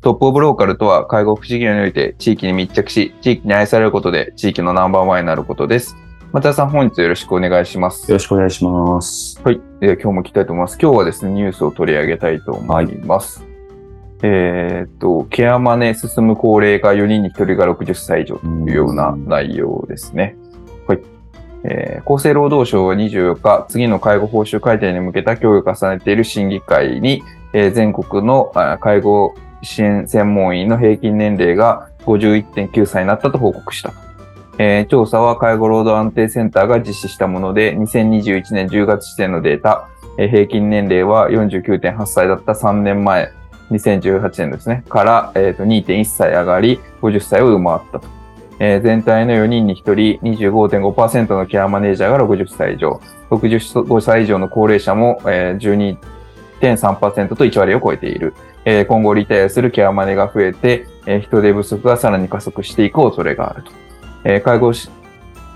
トップオブローカルとは、介護福祉業において地域に密着し、地域に愛されることで地域のナンバーワンになることです。松田さん、本日よろしくお願いします。よろしくお願いします。はい。で今日も来たいと思います。今日はですね、ニュースを取り上げたいと思います。はい、えっと、ケアマネ進む高齢化4人に1人が60歳以上というような内容ですね。はい。えー、厚生労働省は24日、次の介護報酬改定に向けた協議を重ねている審議会に、えー、全国の介護支援専門員の平均年齢が51.9歳になったと報告した。えー、調査は介護労働安定センターが実施したもので、2021年10月時点のデータ、えー、平均年齢は49.8歳だった3年前、2018年ですね、から、えー、と2.1歳上がり、50歳を上回ったと。えー、全体の4人に1人、25.5%のケアマネージャーが60歳以上、65歳以上の高齢者も、えー、1.3%と1割を超えている。え今後リタイアするケアマネが増えて、え人手不足がさらに加速していく恐れがあると。え介護し、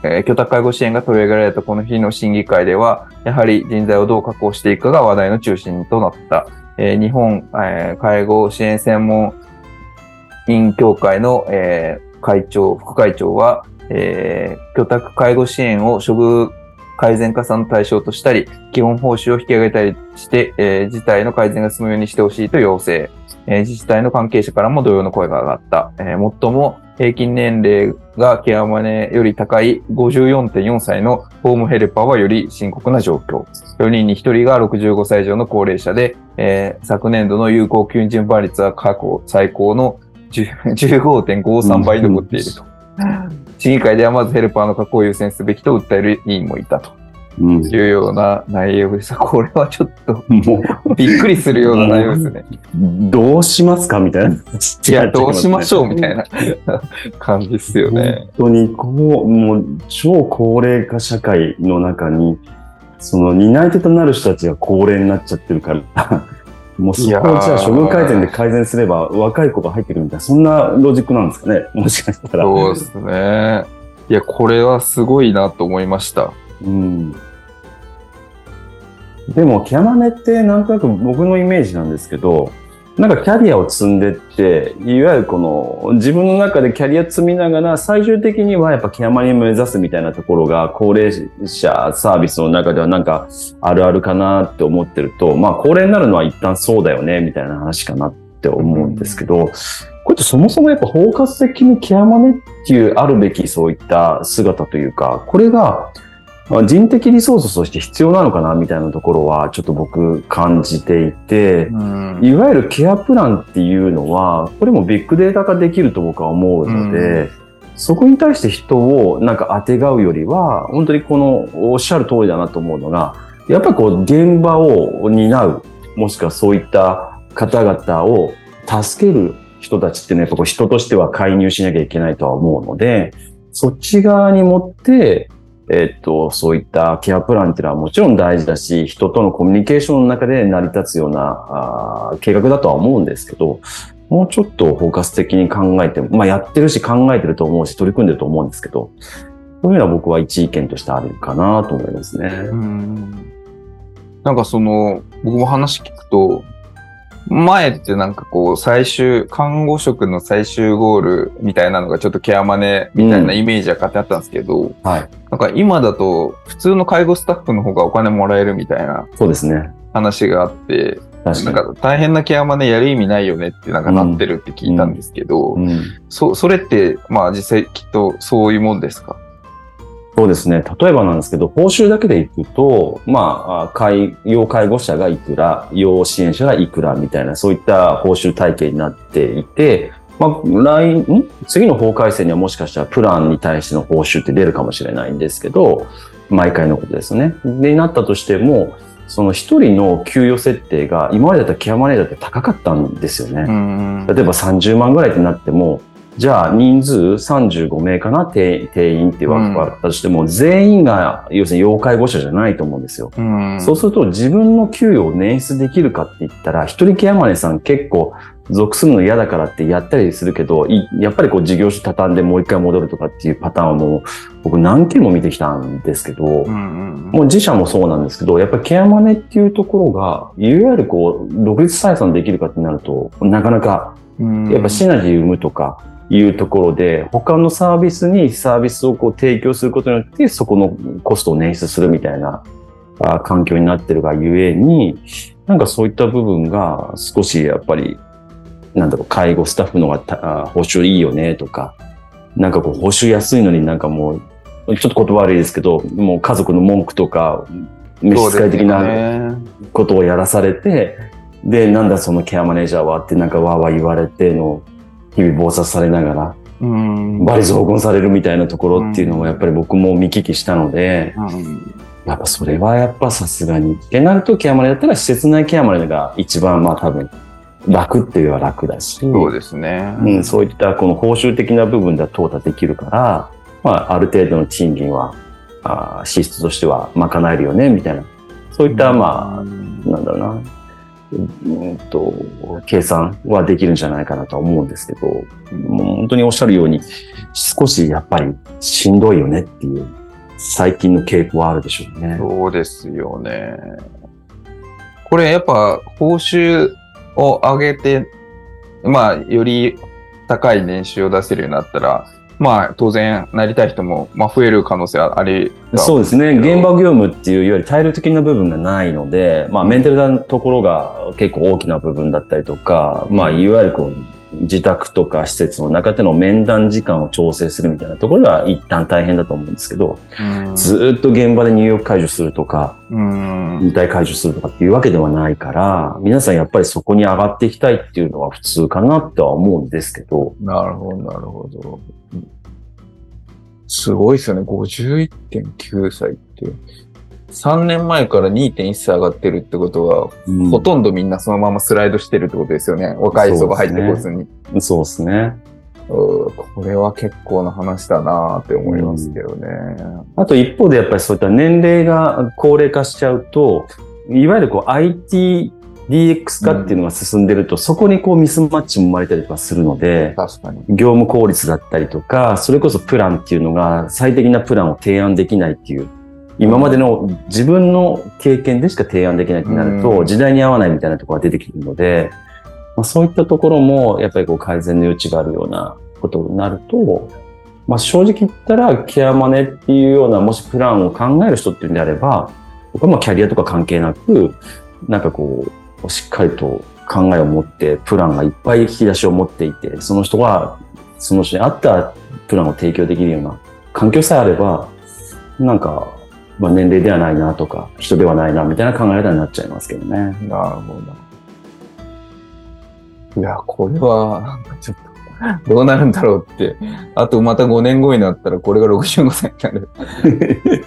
え居宅介護支援が取り上げられたこの日の審議会では、やはり人材をどう確保していくかが話題の中心となった。え日本、え介護支援専門員協会の、え会長、副会長は、え居宅介護支援を処遇改善加算の対象としたり、基本報酬を引き上げたりして、えー、事態の改善が進むようにしてほしいと要請。えー、自治体の関係者からも同様の声が上がった。えー、最も平均年齢がケアマネより高い54.4歳のホームヘルパーはより深刻な状況。4人に1人が65歳以上の高齢者で、えー、昨年度の有効求人倍率は過去最高の15.53倍残っていると。市議会ではまずヘルパーの確保を優先すべきと訴える委員もいたと。うん、いうような内容でした。これはちょっと、もう、びっくりするような内容ですね。どうしますかみたいな。いや、どうしましょうみたいな 感じですよね。本当に、こう、もう、超高齢化社会の中に、その担い手となる人たちが高齢になっちゃってるから、もうそこをじゃあ処遇改善で改善すれば若い子が入ってくるみたいな、そんなロジックなんですかね、もしかしたら。そうですね。いや、これはすごいなと思いました。うん。でも、キャマネってなんとなく僕のイメージなんですけど、なんかキャリアを積んでって、いわゆるこの自分の中でキャリア積みながら最終的にはやっぱケアマネ目指すみたいなところが高齢者サービスの中ではなんかあるあるかなって思ってると、まあ高齢になるのは一旦そうだよねみたいな話かなって思うんですけど、これってそもそもやっぱ包括的にケアマネっていうあるべきそういった姿というか、これが人的リソースとして必要なのかなみたいなところはちょっと僕感じていて、うん、いわゆるケアプランっていうのは、これもビッグデータ化できると僕は思うので、うん、そこに対して人をなんか当てがうよりは、本当にこのおっしゃる通りだなと思うのが、やっぱりこう現場を担う、もしくはそういった方々を助ける人たちってね、やっぱこう人としては介入しなきゃいけないとは思うので、そっち側に持って、えっと、そういったケアプランっていうのはもちろん大事だし、人とのコミュニケーションの中で成り立つようなあ計画だとは思うんですけど、もうちょっと包括的に考えて、まあやってるし考えてると思うし、取り組んでると思うんですけど、そういうのは僕は一意見としてあるかなと思いますね。うんなんかその、僕も話聞くと、前ってなんかこう、最終、看護職の最終ゴールみたいなのがちょっとケアマネみたいなイメージが勝手あったんですけど、うん、はい。なんか今だと、普通の介護スタッフの方がお金もらえるみたいな。そうですね。話があって、なんか大変なケアマネやる意味ないよねってなんかなってるって聞いたんですけど、うんうん、そそれってまあ実際きっとそういうもんですか？そうですね。例えばなんですけど、報酬だけでいくと、まあ、介、要介護者がいくら、要支援者がいくらみたいな、そういった報酬体系になっていて、まあ、来、ん？次の法改正にはもしかしたらプランに対しての報酬って出るかもしれないんですけど、毎回のことですね。で、なったとしても、その一人の給与設定が今までだったらケアマネージャーって高かったんですよね。例えば30万ぐらいってなっても、じゃあ人数35名かな定定員って分かったとしても、うん、全員が要するに要介護者じゃないと思うんですよ。うん、そうすると自分の給与を捻出できるかって言ったら、一人ケアマネさん結構属するの嫌だからってやったりするけど、やっぱりこう事業所畳んでもう一回戻るとかっていうパターンをもう僕何件も見てきたんですけど、うんうん、もう自社もそうなんですけど、やっぱりケアマネっていうところが、いわゆるこう、独立採算できるかってなると、なかなか、やっぱシナジー生むとか、いうところで、他のサービスにサービスをこう提供することによって、そこのコストを捻出するみたいなあ環境になってるがゆえに、なんかそういった部分が少しやっぱり、なんだろう、介護スタッフのが報酬いいよねとか、なんかこう報酬安いのになんかもう、ちょっと言葉悪いですけど、もう家族の文句とか、召使い的なことをやらされて、で、なんだそのケアマネージャーはってなんかわーわー言われての日々暴殺されながら、うん、バリ雑言されるみたいなところっていうのもやっぱり僕も見聞きしたので、うん、やっぱそれはやっぱさすがに。ってなるとケアマネだったら施設内ケアマネが一番まあ多分楽っていうのは楽だし。そうですね。うん、そういったこの報酬的な部分では淘汰できるから、まあある程度の賃金は、あ支出としては賄えるよね、みたいな。そういったまあ、なんだろうな。うんと、計算はできるんじゃないかなと思うんですけど、もう本当におっしゃるように、少しやっぱりしんどいよねっていう、最近の傾向はあるでしょうね。そうですよね。これやっぱ報酬を上げて、まあ、より高い年収を出せるようになったら、まあ、当然、なりたい人も、まあ、増える可能性はありそうですね。現場業務っていうより体力的な部分がないので、まあ、メンタルなところが結構大きな部分だったりとか、まあ、いわゆるこう、自宅とか施設の中での面談時間を調整するみたいなところは一旦大変だと思うんですけど、ずっと現場で入浴解除するとか、引退解除するとかっていうわけではないから、皆さんやっぱりそこに上がっていきたいっていうのは普通かなとは思うんですけど。なるほど、なるほど。すごいですよね。51.9歳って。3年前から2.1歳上がってるってことは、うん、ほとんどみんなそのままスライドしてるってことですよね。若い人が入ってこずに。そうですね。これは結構な話だなって思いますけどね、うん、あと一方でやっぱりそういった年齢が高齢化しちゃうと、いわゆるこう IT DX 化っていうのが進んでると、うん、そこにこうミスマッチも生まれたりとかするので。業務効率だったりとか、それこそプランっていうのが最適なプランを提案できないっていう今までの自分の経験でしか提案できないとなると、時代に合わないみたいなところが出てくるので、まあ、そういったところも、やっぱりこう改善の余地があるようなことになると、まあ、正直言ったら、ケアマネっていうような、もしプランを考える人っていうんであれば、僕はまあキャリアとか関係なく、なんかこう、しっかりと考えを持って、プランがいっぱい引き出しを持っていて、その人が、その人に合ったプランを提供できるような環境さえあれば、なんか、まあ、年齢ではないなとか、人ではないなみたいな考え方になっちゃいますけどね。なるほど。いや、これは、ちょっと、どうなるんだろうって。あとまた5年後になったら、これが65歳になる。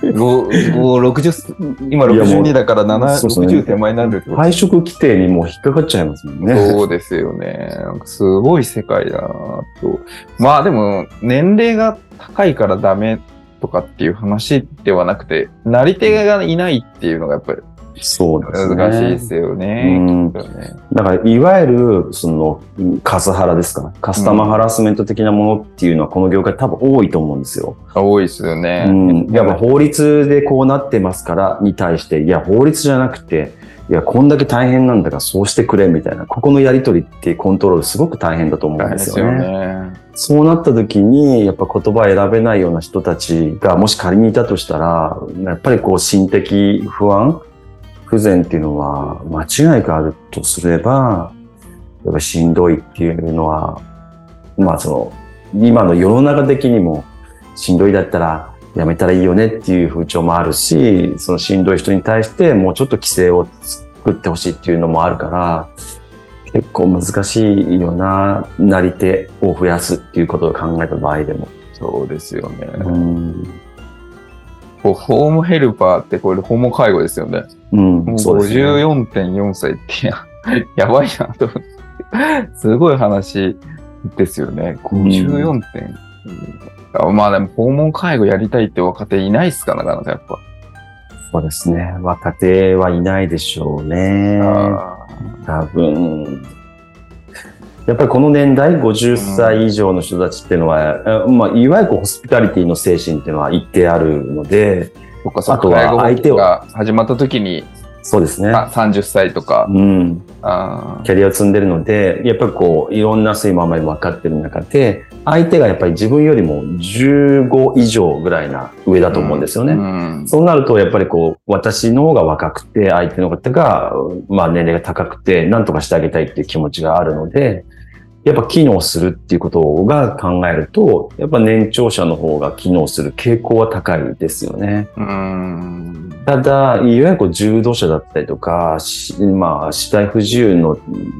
60今62だから7、60手前になる配色規定にもう引っかかっちゃいますもんね。そうですよね。すごい世界だなと。まあでも、年齢が高いからダメとかっていう話ではなくて、なり手がいないっていうのがやっぱりそうですね。難しいですよね。うん、だから、いわゆる、その、カスハラですか。カスタマーハラスメント的なものっていうのは、この業界多分多いと思うんですよ。多いですよね。うん。やっぱ法律でこうなってますからに対して、いや、法律じゃなくて、いや、こんだけ大変なんだからそうしてくれみたいな、ここのやりとりっていうコントロールすごく大変だと思うんですよね。よねそうなった時に、やっぱ言葉選べないような人たちが、もし仮にいたとしたら、やっぱりこう心的不安不全っていうのは間違いがあるとすれば、やっぱしんどいっていうのは、まあその、今の世の中的にもしんどいだったら、やめたらいいよねっていう風潮もあるし、そのしんどい人に対してもうちょっと規制を作ってほしいっていうのもあるから、結構難しいよな、なり手を増やすっていうことを考えた場合でも。そうですよね。うん。こうホームヘルパーってこれ訪問介護ですよね。うんもうそうですね54.4歳ってややばいなと思って。すごい話ですよね。54点。あまあでも訪問介護やりたいって若手いないっすかなかなかやっぱ。そうですね。若手はいないでしょうね。あ多分。やっぱりこの年代、50歳以上の人たちっていうのは、あまあ、いわゆるホスピタリティの精神っていうのは一定あるので、ーそっかそっか。あとは相手をが始まった時にそうですね。あ30歳とか。うん。キャリアを積んでるので、やっぱりこう、いろんな睡魔まで分かってる中で、相手がやっぱり自分よりも15以上ぐらいな上だと思うんですよね。うんそうなると、やっぱりこう、私の方が若くて、相手の方が、まあ年齢が高くて、何とかしてあげたいっていう気持ちがあるので、やっぱ機能するっていうことが考えると、やっぱ年長者の方が機能する傾向は高いですよね。うん。ただ、いわゆるこう重度者だったりとか、しまあ、死体不自由の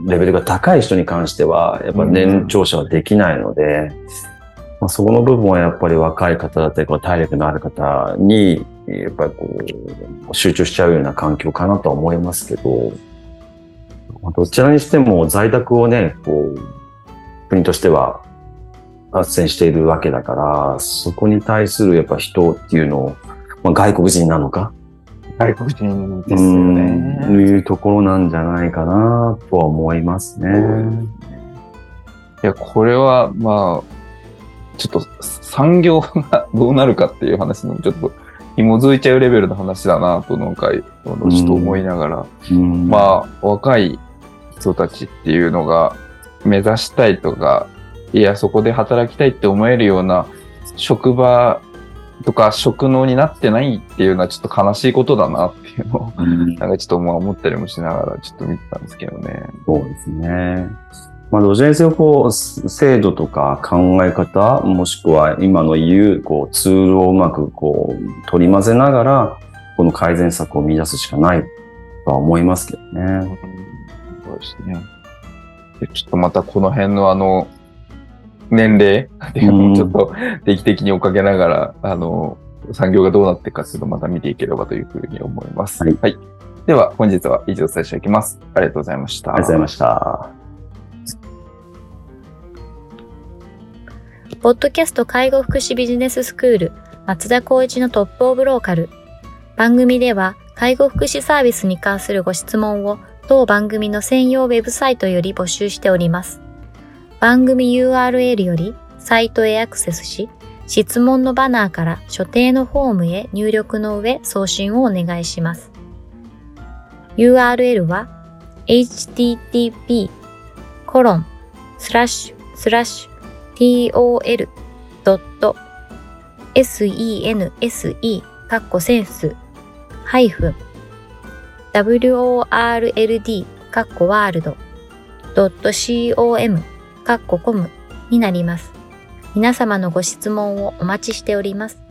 レベルが高い人に関しては、やっぱ年長者はできないので、まあ、そこの部分はやっぱり若い方だったり、体力のある方に、やっぱりこう、集中しちゃうような環境かなとは思いますけど、まあどちらにしても在宅をね、こう、国としては斡旋しているわけだから、そこに対するやっぱ人っていうのを、まあ、外国人なのか、外国人ですようんね。いうところなんじゃないかなとは思いますね。いや、これは、まあ、ちょっと産業がどうなるかっていう話にもちょっと紐づいちゃうレベルの話だなと、なんか、ちょっと思いながら、うんまあ、若い人たちっていうのが目指したいとか、いや、そこで働きたいって思えるような職場とか職能になってないっていうのはちょっと悲しいことだなっていうのを、うんなんかちょっとまあ思ったりもしながらちょっと見てたんですけどね。そうですね。まあ、どちらにせよ、こう、制度とか考え方、もしくは今の言う、こう、ツールをうまく、こう、取り混ぜながら、この改善策を見出すしかないとは思いますけどね。そうですね。でちょっとまたこの辺のあの、年齢っていうのをちょっと定期的に追っかけながら、あの、産業がどうなっていくかっていうのをまた見ていければというふうに思います。はいでは、本日は以上お伝えしておきます。ありがとうございました。ありがとうございました。ポッドキャスト介護福祉ビジネススクール松田光一のトップオブローカル。番組では介護福祉サービスに関するご質問を当番組の専用ウェブサイトより募集しております。番組 URL よりサイトへアクセスし、質問のバナーから所定のフォームへ入力の上送信をお願いします。URL は http コロンスラッシュスラッシュ tol.sense カッコセンスハイフン world かっこワールド .com かっこコムになります。皆様のご質問をお待ちしております。